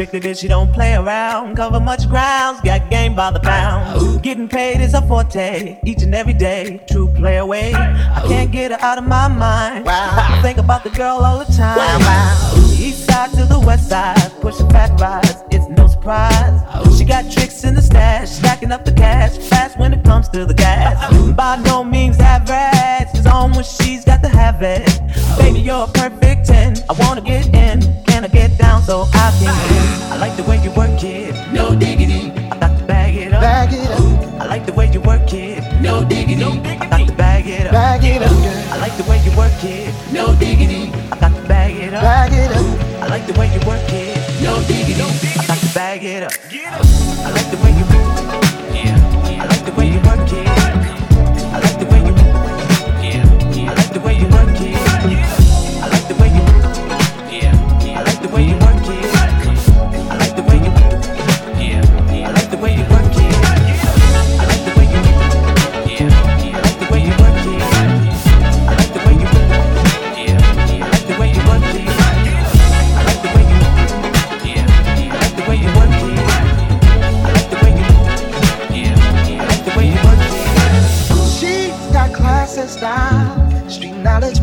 Strictly bitch, she don't play around. Cover much grounds, got game by the pound. Getting paid is a forte, each and every day. True play away. I can't get her out of my mind. I think about the girl all the time. East side to the west side, pushing fat rides. It's no surprise. She got tricks in the stash, stacking up the cash fast when it comes to the gas. By no means average, it's on when she's got to have it. Baby, you're a perfect 10. I wanna get in, can I get down so I can win? I like the way you work it, no diggity. I got to bag it up. Bag it up. I like the way you work it, no diggity. I got to bag it up. Bag it up, girl. I like the way you work it, no diggity. I got to bag it up. Bag it up. I like the way you work it, no diggity. I got to bag it up.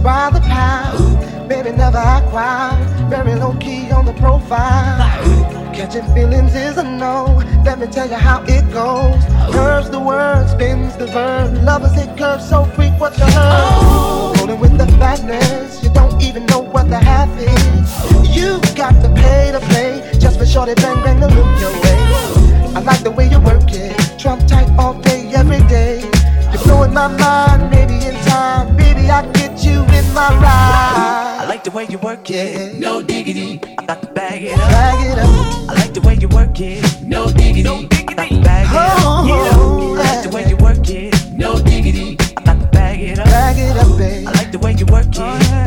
By the pound. Baby never act wild, very low key on the profile. Catching feelings is a no. Let me tell you how it goes. Curves the word, spins the verb. Lovers hit curves so quick, what's your hurt? Rolling with the fatness, you don't even know what the half is. You got to pay to play, just for shorty bang bang to look your way. I like the way you work it, trump tight all day, every day. You're blowing my mind, maybe in time, baby I get you my ride. I like the way you work it, no diggity. I got to bag it up. Bag it up. I like the way you work it, no diggity. I got to bag it up. Oh, I like the way you work it, no diggity. I got to bag it up. Bag it up, babe. I like the way you work it, oh,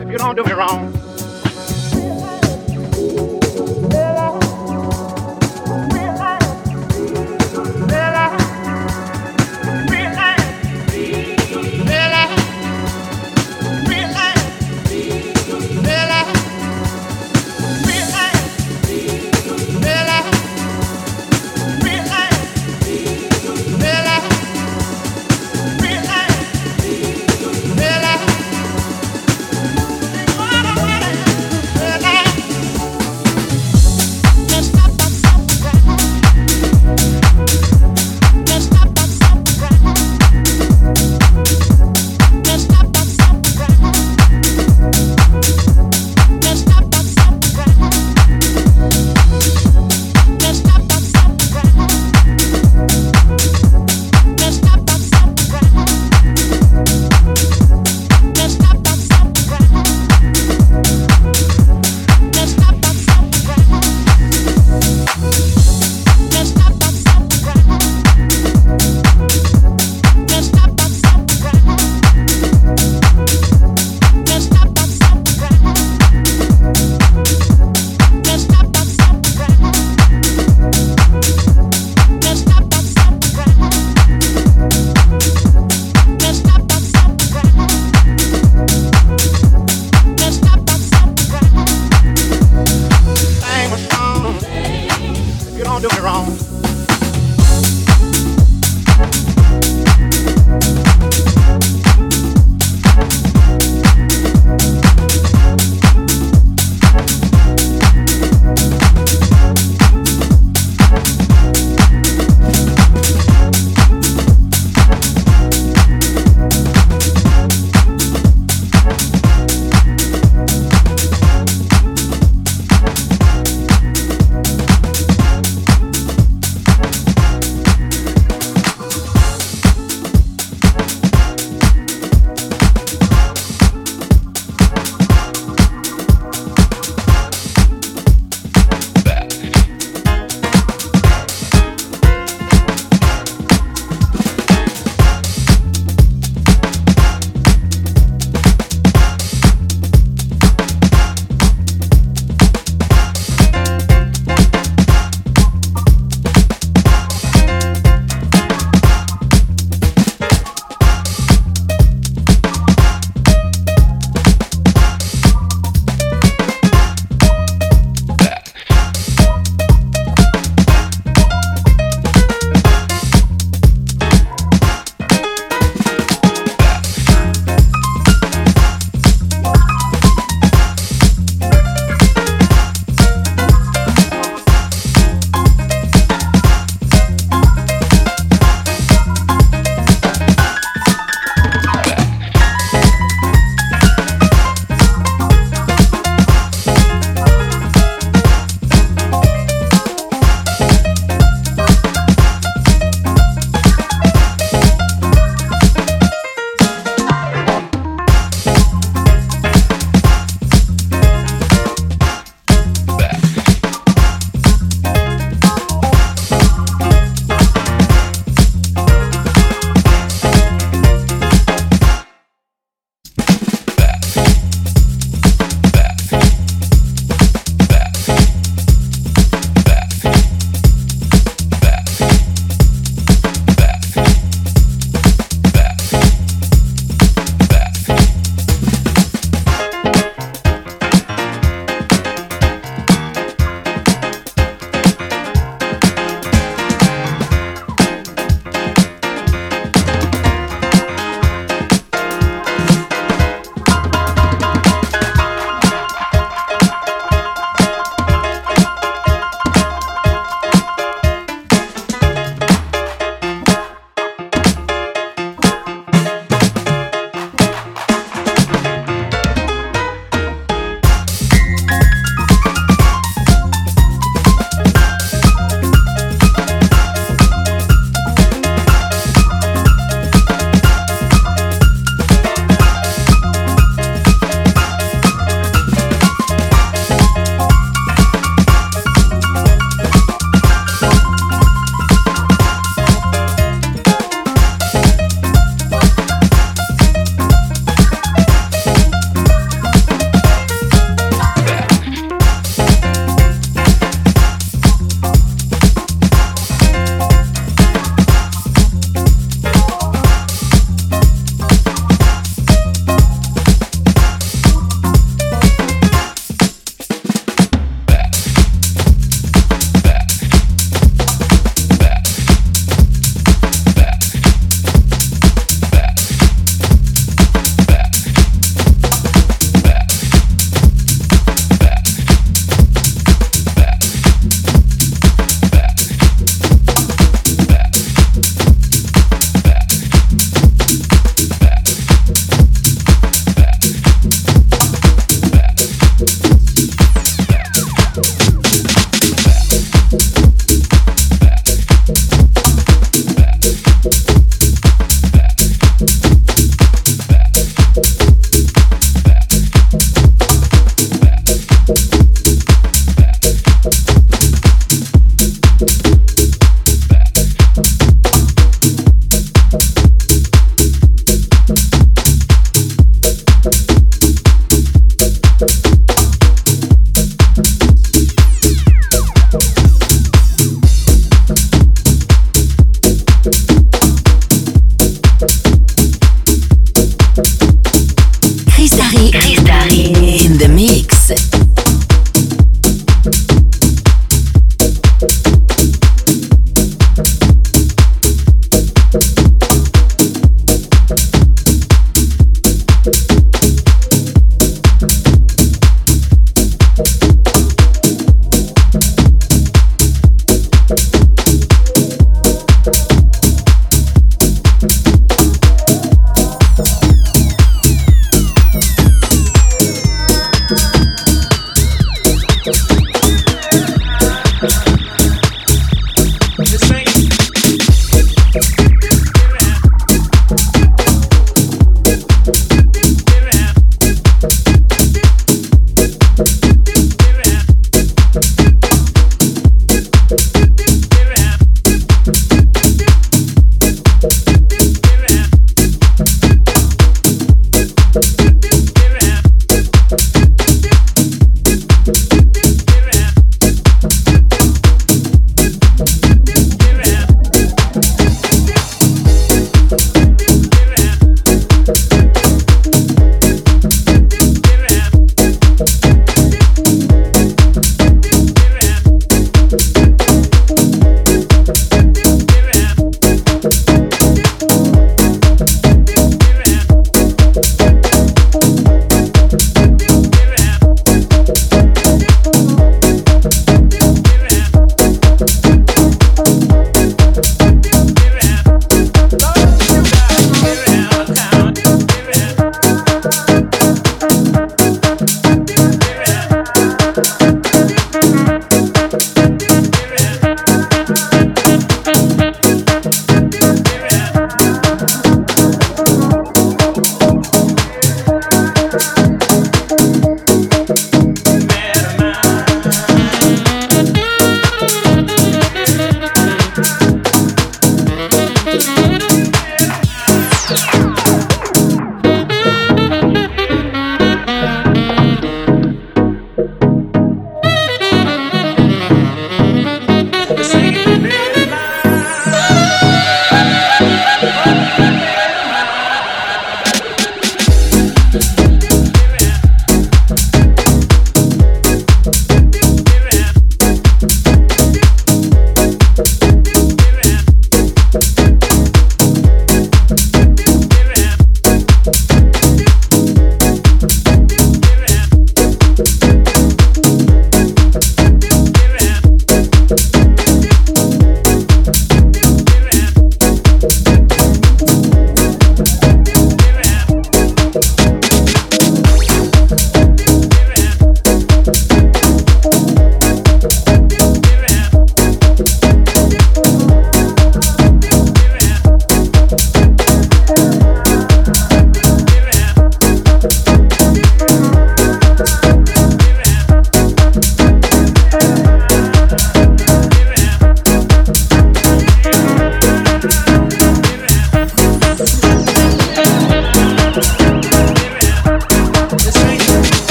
if you don't do me wrong.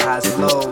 highs low.